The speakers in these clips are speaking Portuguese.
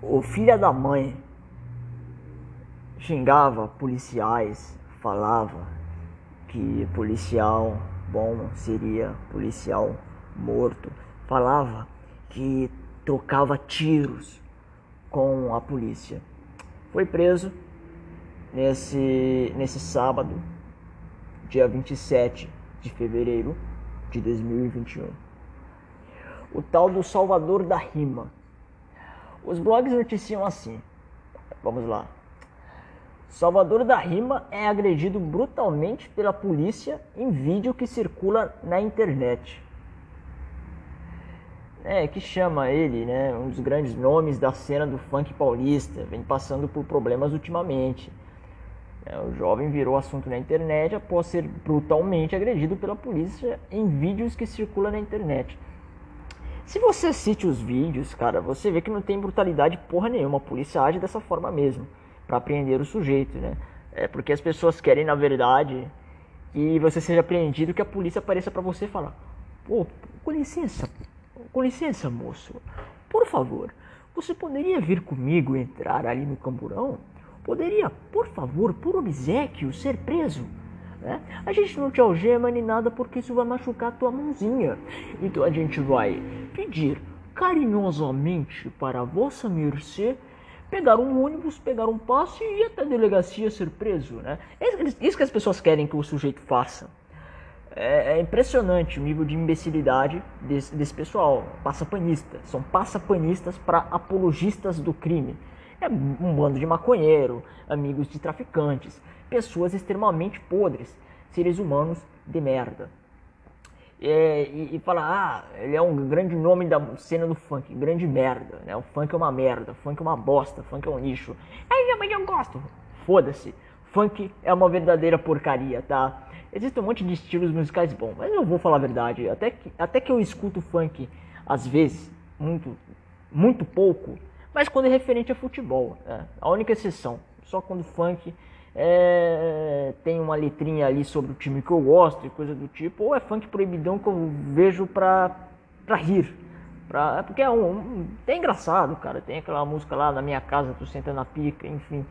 O filho da mãe xingava policiais, falava que policial bom seria policial morto, falava que trocava tiros com a polícia. Foi preso nesse, nesse sábado, dia 27 de fevereiro de 2021. O tal do Salvador da Rima. Os blogs noticiam assim. Vamos lá. Salvador da Rima é agredido brutalmente pela polícia em vídeo que circula na internet. É, que chama ele, né, um dos grandes nomes da cena do funk paulista, vem passando por problemas ultimamente. É, o jovem virou assunto na internet após ser brutalmente agredido pela polícia em vídeos que circulam na internet. Se você assiste os vídeos, cara, você vê que não tem brutalidade porra nenhuma. A polícia age dessa forma mesmo, para prender o sujeito, né? É porque as pessoas querem, na verdade, que você seja apreendido, que a polícia apareça para você e falar: "Pô, com licença, com licença, moço. Por favor, você poderia vir comigo entrar ali no camburão? Poderia, por favor, por obsequio, ser preso?" Né? A gente não te algema nem nada porque isso vai machucar a tua mãozinha. Então a gente vai pedir carinhosamente para a vossa mercê pegar um ônibus, pegar um passe e ir até a delegacia ser preso. Né? Isso que as pessoas querem que o sujeito faça. É, é impressionante o nível de imbecilidade desse, desse pessoal, passapanistas. São passapanistas para apologistas do crime. É um bando de maconheiro, amigos de traficantes, pessoas extremamente podres, seres humanos de merda. É, e, e fala, ah, ele é um grande nome da cena do funk, grande merda, né? O funk é uma merda, funk é uma bosta, funk é um lixo. Aí, mas eu gosto. Foda-se. Funk é uma verdadeira porcaria, tá? Existe um monte de estilos musicais bons, mas eu vou falar a verdade. Até que, até que eu escuto funk, às vezes, muito, muito pouco, mas quando é referente a futebol. Né? A única exceção. Só quando funk é, tem uma letrinha ali sobre o time que eu gosto e coisa do tipo, ou é funk proibidão que eu vejo pra, pra rir. Pra, é porque é um, tem engraçado, cara. Tem aquela música lá na minha casa, tu senta na pica, enfim.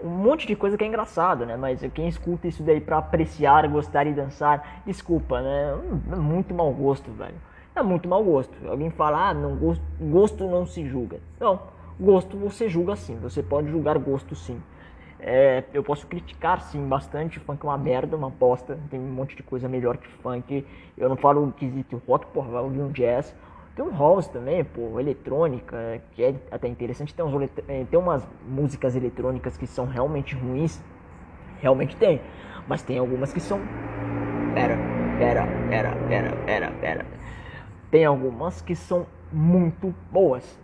Um monte de coisa que é engraçado, né? Mas quem escuta isso daí pra apreciar, gostar e dançar, desculpa, né? É muito mau gosto, velho. É muito mau gosto. Alguém fala, ah, não, gosto, gosto não se julga. Não, gosto você julga sim. Você pode julgar gosto sim. É, eu posso criticar sim bastante, funk é uma merda, uma bosta, tem um monte de coisa melhor que funk. Eu não falo quesito rock, porra, vai ouvir um jazz. Tem um house também, pô, eletrônica, que é até interessante. Tem, uns, é, tem umas músicas eletrônicas que são realmente ruins, realmente tem. Mas tem algumas que são. Pera, pera, pera, pera, pera, pera. Tem algumas que são muito boas,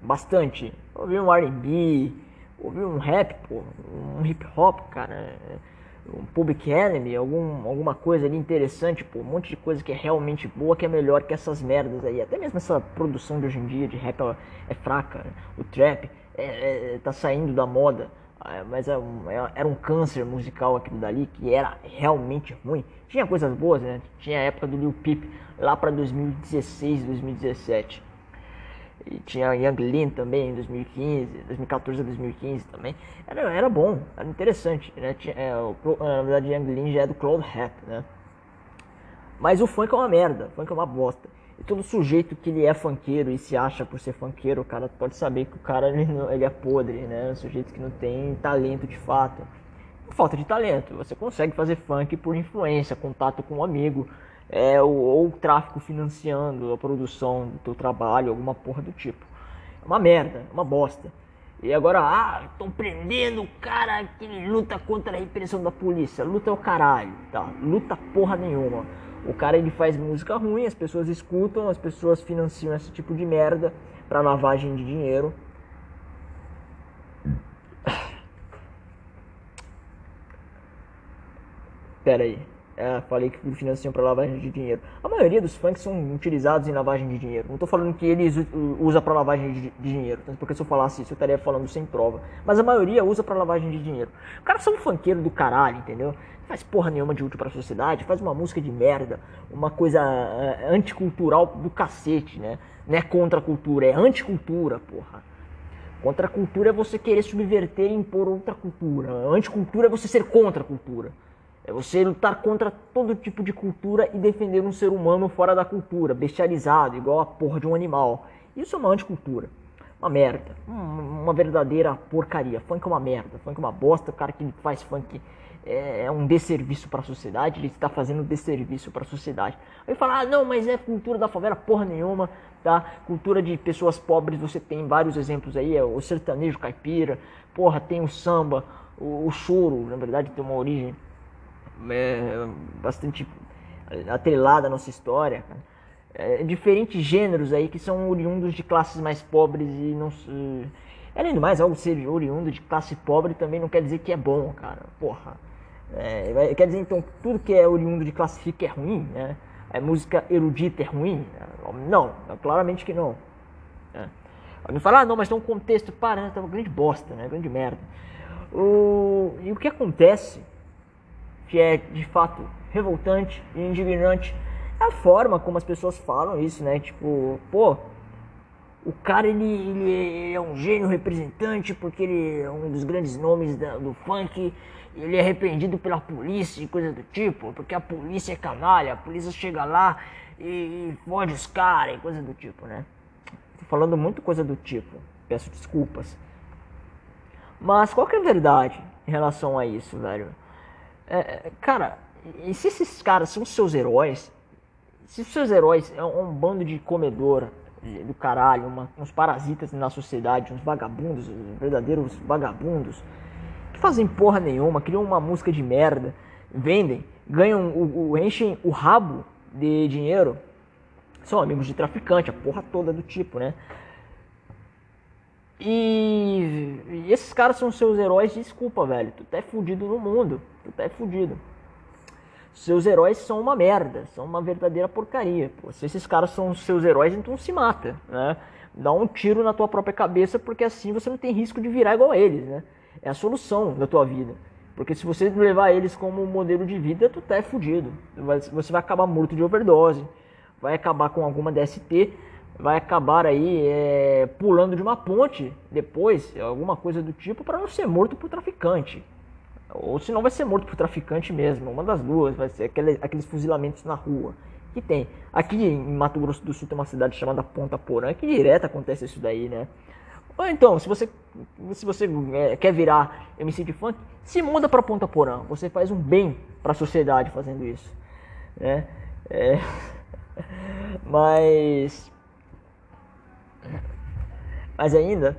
bastante. Ouvi um R&B, ouvir um rap, pô, um hip hop, cara, um Public Enemy, algum, alguma coisa ali interessante, pô, um monte de coisa que é realmente boa, que é melhor que essas merdas aí. Até mesmo essa produção de hoje em dia de rap é, fraca, né? o trap é, é, tá saindo da moda, é, mas é um, é, era um câncer musical aquilo dali, que era realmente ruim. Tinha coisas boas, né? Tinha a época do Lil Peep, lá para 2016, 2017. E tinha Young Lean também em 2015, 2014 a 2015 também. Era, era bom, era interessante. Né? Tinha, é, o, na verdade, Young Lean já é do Cloud Rap, né? Mas o funk é uma merda, o funk é uma bosta. E todo sujeito que ele é funkeiro e se acha por ser funkeiro, o cara pode saber que o cara ele, ele é podre, né? Um sujeito que não tem talento de fato. Falta de talento. Você consegue fazer funk por influência, contato com um amigo, é, ou, ou o tráfico financiando a produção do teu trabalho, alguma porra do tipo. É uma merda, é uma bosta. E agora, ah, estão prendendo o cara que luta contra a repressão da polícia. Luta é o caralho, tá? Luta porra nenhuma. O cara ele faz música ruim, as pessoas escutam, as pessoas financiam esse tipo de merda para lavagem de dinheiro. Pera aí. É, falei que financiam para lavagem de dinheiro. A maioria dos funks são utilizados em lavagem de dinheiro. Não estou falando que eles usa para lavagem de, dinheiro, porque se eu falasse isso eu estaria falando sem prova. Mas a maioria usa para lavagem de dinheiro. O cara são um funkeiro do caralho, entendeu? faz porra nenhuma de útil para a sociedade, faz uma música de merda, uma coisa uh, anticultural do cacete, né? Não é contra a cultura, é anticultura, porra. Contracultura é você querer subverter e impor outra cultura. Anticultura é você ser contra a cultura. É você lutar contra todo tipo de cultura e defender um ser humano fora da cultura, bestializado, igual a porra de um animal. Isso é uma anticultura. Uma merda. Uma verdadeira porcaria. Funk é uma merda. Funk é uma bosta. O cara que faz funk é, é um desserviço para a sociedade, ele está fazendo desserviço para a sociedade. Aí fala, ah, não, mas é cultura da favela, porra nenhuma, tá? Cultura de pessoas pobres, você tem vários exemplos aí, é o sertanejo caipira, porra, tem o samba, o, o choro, na verdade tem uma origem é, bastante atrelada à nossa história, é, diferentes gêneros aí que são oriundos de classes mais pobres e não além do mais algo ser oriundo de classe pobre também não quer dizer que é bom cara porra é, quer dizer então tudo que é oriundo de classe rica é ruim, né? É música erudita é ruim? Não, claramente que não. É. Alguém fala, ah, não, mas tem um contexto, para, né? Tá uma grande bosta, né? Grande merda. O... E o que acontece, que é de fato revoltante e indignante, é a forma como as pessoas falam isso, né? Tipo, pô, o cara ele, ele é um gênio representante porque ele é um dos grandes nomes da, do funk ele é arrependido pela polícia e coisa do tipo, porque a polícia é canalha, a polícia chega lá e, e fode os caras e coisa do tipo, né? Tô falando muito coisa do tipo, peço desculpas. Mas qual que é a verdade em relação a isso, velho? É, cara, e se esses caras são seus heróis, se os seus heróis é um bando de comedor do caralho, uma, uns parasitas na sociedade, uns vagabundos, verdadeiros vagabundos, fazem porra nenhuma, criam uma música de merda, vendem, ganham, o, o, enchem o rabo de dinheiro, são amigos de traficante, a porra toda do tipo, né? E, e esses caras são seus heróis, desculpa, velho, tu tá é fudido no mundo, tu tá é fudido. Seus heróis são uma merda, são uma verdadeira porcaria. Pô. Se esses caras são seus heróis, então se mata, né? Dá um tiro na tua própria cabeça, porque assim você não tem risco de virar igual a eles, né? é a solução da tua vida. Porque se você levar eles como modelo de vida, tu tá fudido. Você vai acabar morto de overdose, vai acabar com alguma DST, vai acabar aí é, pulando de uma ponte depois, alguma coisa do tipo, para não ser morto por traficante. Ou se não vai ser morto por traficante mesmo, uma das duas, vai ser aquele, aqueles fuzilamentos na rua. Que tem. Aqui em Mato Grosso do Sul tem uma cidade chamada Ponta Porã, que direto acontece isso daí, né? Ou então, se você, se você é, quer virar MC de funk, se muda para Ponta Porã. Você faz um bem para a sociedade fazendo isso. Né? É, mas. Mas ainda.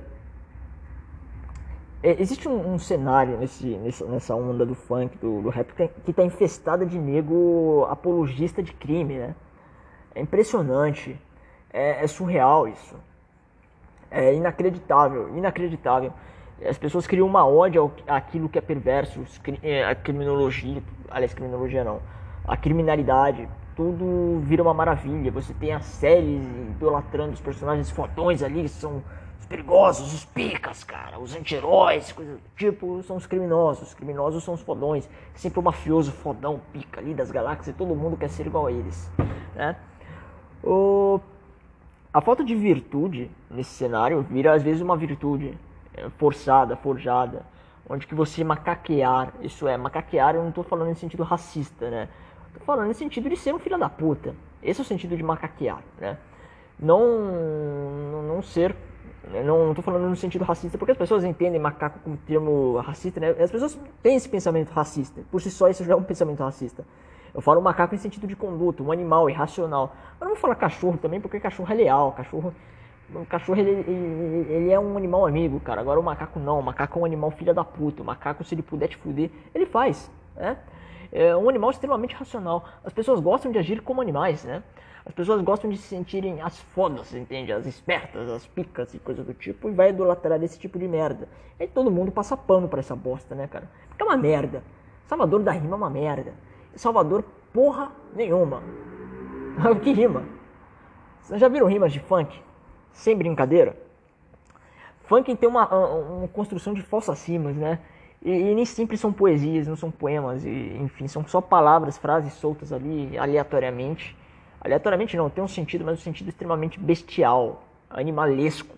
É, existe um, um cenário nesse, nessa onda do funk, do, do rap, que está infestada de nego apologista de crime, né? É impressionante. É, é surreal isso é inacreditável, inacreditável. As pessoas criam uma ódio àquilo que é perverso, é, a criminologia, aliás, criminologia não, a criminalidade, tudo vira uma maravilha. Você tem as séries idolatrando os personagens fodões ali, que são os perigosos, os picas, cara, os anti-heróis, coisas do tipo, são os criminosos. Os criminosos são os fodões, sempre o mafioso fodão, pica ali das galáxias, todo mundo quer ser igual a eles, né? O a falta de virtude nesse cenário vira às vezes uma virtude é, forçada, forjada, onde que você macaquear, isso é, macaquear eu não estou falando em sentido racista, né? Estou falando em sentido de ser um filho da puta. Esse é o sentido de macaquear, né? Não, não ser, né? não estou falando no sentido racista, porque as pessoas entendem macaco como termo racista, né? As pessoas têm esse pensamento racista, por si só isso já é um pensamento racista. Eu falo macaco em sentido de conduta, um animal irracional. Mas não vou falar cachorro também, porque cachorro é leal. Cachorro, o cachorro ele, ele, ele, é um animal amigo, cara. Agora o macaco não. O macaco é um animal filha da puta. O macaco, se ele puder te fuder, ele faz. Né? É um animal extremamente racional. As pessoas gostam de agir como animais, né? As pessoas gostam de se sentirem as fodas, entende? As espertas, as picas e coisas do tipo, e vai idolatrar esse tipo de merda. E todo mundo passa pano pra essa bosta, né, cara? Porque é uma merda. Salvador da Rima é uma merda. Salvador, porra nenhuma. que rima? Vocês já viram rimas de funk? Sem brincadeira? Funk tem uma, uma construção de falsas rimas, né? E, e, nem sempre são poesias, não são poemas, e, enfim, são só palavras, frases soltas ali aleatoriamente. Aleatoriamente não, tem um sentido, mas um sentido extremamente bestial, animalesco,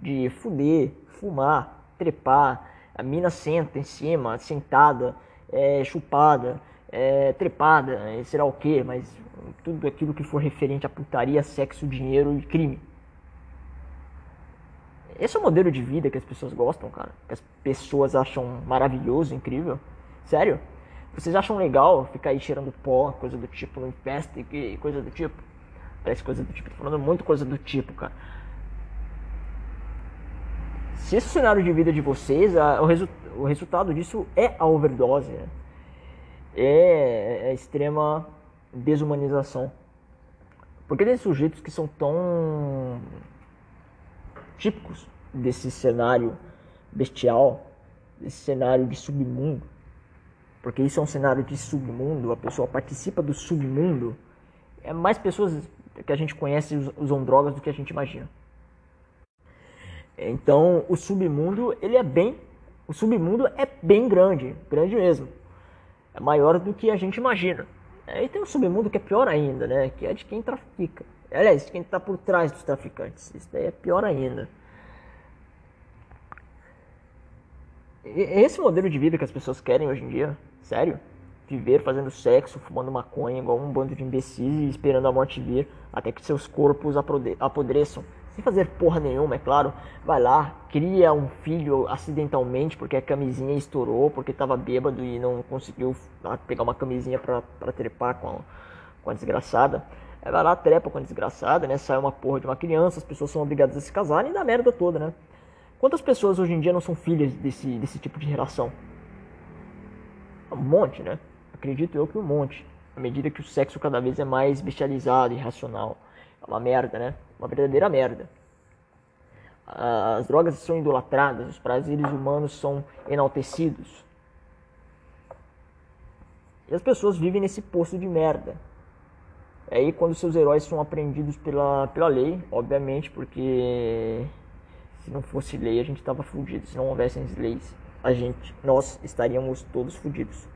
de fuder, fumar, trepar, a mina senta em cima, sentada, é, chupada, é, trepada, é, será o que, mas tudo aquilo que for referente a putaria, sexo, dinheiro e crime. Esse é o modelo de vida que as pessoas gostam, cara. Que as pessoas acham maravilhoso, incrível. Sério? Vocês acham legal ficar aí cheirando pó, coisa do tipo, no festa coisa do tipo? Parece coisa do tipo, tô falando muito coisa do tipo, cara. Se esse cenário de vida de vocês, a, o, resu o, resultado disso é a overdose, né? é, é a extrema desumanização. Porque tem sujeitos que são tão típicos desse cenário bestial, desse cenário de submundo, porque isso é um cenário de submundo, a pessoa participa do submundo. É mais pessoas que a gente conhece usam drogas do que a gente imagina. Então, o submundo, ele é bem, o submundo é bem grande, grande mesmo. É maior do que a gente imagina. E tem um submundo que é pior ainda, né? Que é de quem trafica. Aliás, quem está por trás dos traficantes. Isso daí é pior ainda. Esse modelo de vida que as pessoas querem hoje em dia, sério? Viver fazendo sexo, fumando maconha, igual um bando de imbecis e esperando a morte vir até que seus corpos apodreçam. Sem fazer porra nenhuma, é claro. Vai lá, cria um filho acidentalmente porque a camisinha estourou, porque tava bêbado e não conseguiu ah, pegar uma camisinha pra trepar com a, com a desgraçada. Vai lá, trepa com a desgraçada, né? Sai uma porra de uma criança, as pessoas são obrigadas a se casarem e dá merda toda, né? Quantas pessoas hoje em dia não são filhas desse, desse tipo de relação? Um monte, né? Acredito eu que um monte. À medida que o sexo cada vez é mais bestializado, irracional. É uma merda, né? Uma verdadeira merda. As drogas são idolatradas, os prazeres humanos são enaltecidos. E as pessoas vivem nesse poço de merda. É aí quando seus heróis são apreendidos pela, pela lei, obviamente, porque se não fosse lei, a gente estava fudido. Se não houvessem leis, a gente, nós estaríamos todos fudidos.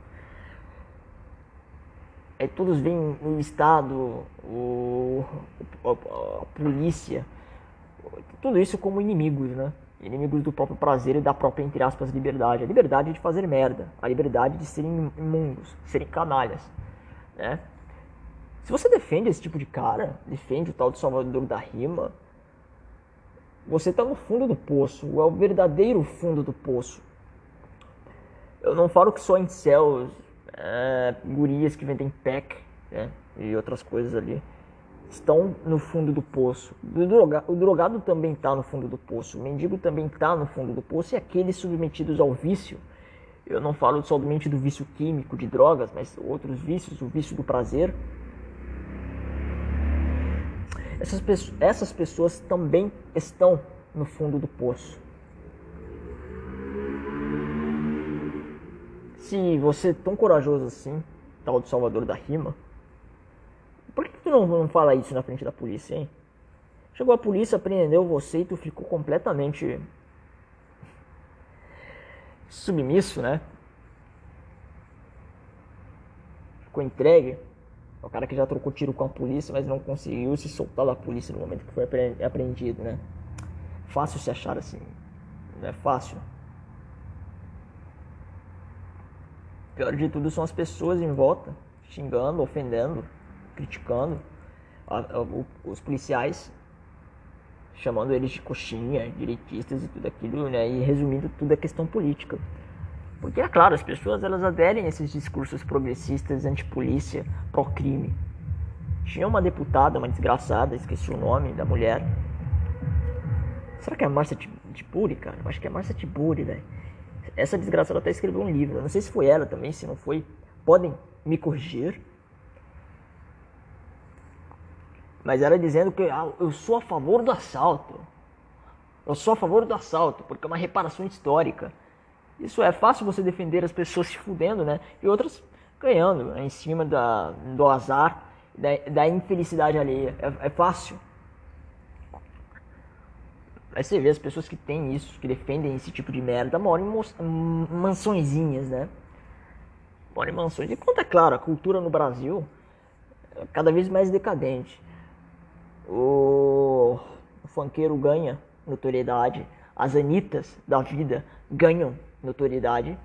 Aí todos veem o Estado, o, a, a, polícia, tudo isso como inimigos, né? Inimigos do próprio prazer e da própria, entre aspas, liberdade. A liberdade de fazer merda, a liberdade de serem imundos, serem canalhas, né? Se você defende esse tipo de cara, defende o tal de Salvador da Rima, você está no fundo do poço, é o verdadeiro fundo do poço. Eu não falo que só em céus, é, gurias que vendem pack né, e outras coisas ali estão no fundo do poço. O, droga, o drogado também está no fundo do poço, o mendigo também está no fundo do poço e aqueles submetidos ao vício. Eu não falo somente do vício químico de drogas, mas outros vícios, o vício do prazer, essas, pessoas, essas pessoas também estão no fundo do poço. Se você é tão corajoso assim, tal do Salvador da Rima, por que tu não, não fala isso na frente da polícia, hein? Chegou a polícia, prendeu você e tu ficou completamente submisso, né? Ficou entregue. O cara que já trocou tiro com a polícia, mas não conseguiu se soltar da polícia no momento que foi apreendido, né? Fácil se achar assim. Não é fácil. Pior de tudo são as pessoas em volta, xingando, ofendendo, criticando. Os policiais chamando eles de coxinha, direitistas e tudo aquilo, né? E resumindo tudo a questão política. Porque, é claro, as pessoas elas aderem a esses discursos progressistas, anti-polícia, pró-crime. Tinha uma deputada, uma desgraçada, esqueci o nome da mulher. Será que é a Márcia Tiburi, cara? Eu acho que é a Márcia Tiburi, velho. Essa desgraçada até escreveu um livro. Eu não sei se foi ela também, se não foi. Podem me corrigir. Mas era dizendo que ah, eu sou a favor do assalto. Eu sou a favor do assalto, porque é uma reparação histórica. Isso é fácil você defender as pessoas se fudendo, né? E outras ganhando né? em cima da, do azar, da, da infelicidade alheia. É, é fácil. Aí você vê as pessoas que têm isso, que defendem esse tipo de merda, moram em mansõezinhas, né? Moram em mansões. E quanto é claro, a cultura no Brasil é cada vez mais decadente. O, o funkeiro ganha notoriedade, as Anitas da vida ganham notoriedade.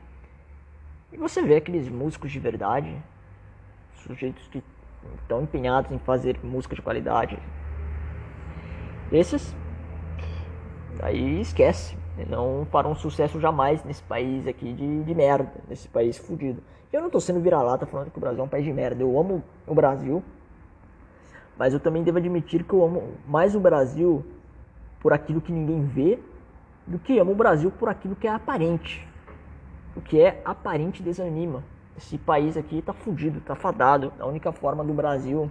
E você vê aqueles músicos de verdade, sujeitos que estão empenhados em fazer música de qualidade. Esses aí esquece. Não farão sucesso jamais nesse país aqui de, de merda, nesse país fudido. Eu não tô sendo vira-lata falando que o Brasil é um país de merda. Eu amo o Brasil, mas eu também devo admitir que eu amo mais o Brasil por aquilo que ninguém vê do que amo o Brasil por aquilo que é aparente. O que é aparente desanima. Esse país aqui tá fudido, tá fadado. A única forma do Brasil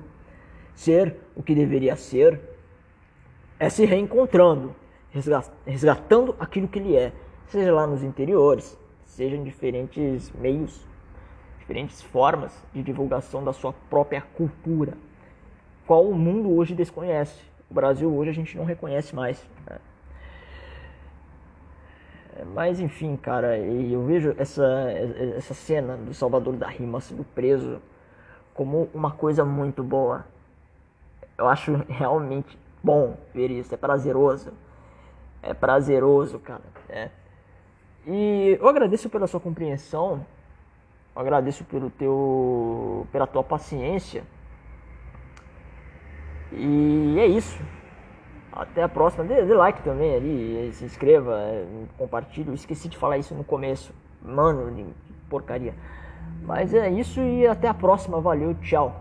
ser o que deveria ser é se reencontrando, resgatando aquilo que ele é, seja lá nos interiores, seja em diferentes meios, diferentes formas de divulgação da sua própria cultura, qual o mundo hoje desconhece. O Brasil hoje a gente não reconhece mais. Né? Mas enfim, cara, eu vejo essa, essa cena do Salvador da Rima sendo preso como uma coisa muito boa. Eu acho realmente bom ver isso, é prazeroso. É prazeroso, cara. É. E eu agradeço pela sua compreensão, eu agradeço pelo teu, pela tua paciência. E é isso. Até a próxima. Dê, dê like também ali, se inscreva, compartilhe. Eu esqueci de falar isso no começo. Mano, de porcaria. Mas é isso e até a próxima. Valeu, tchau.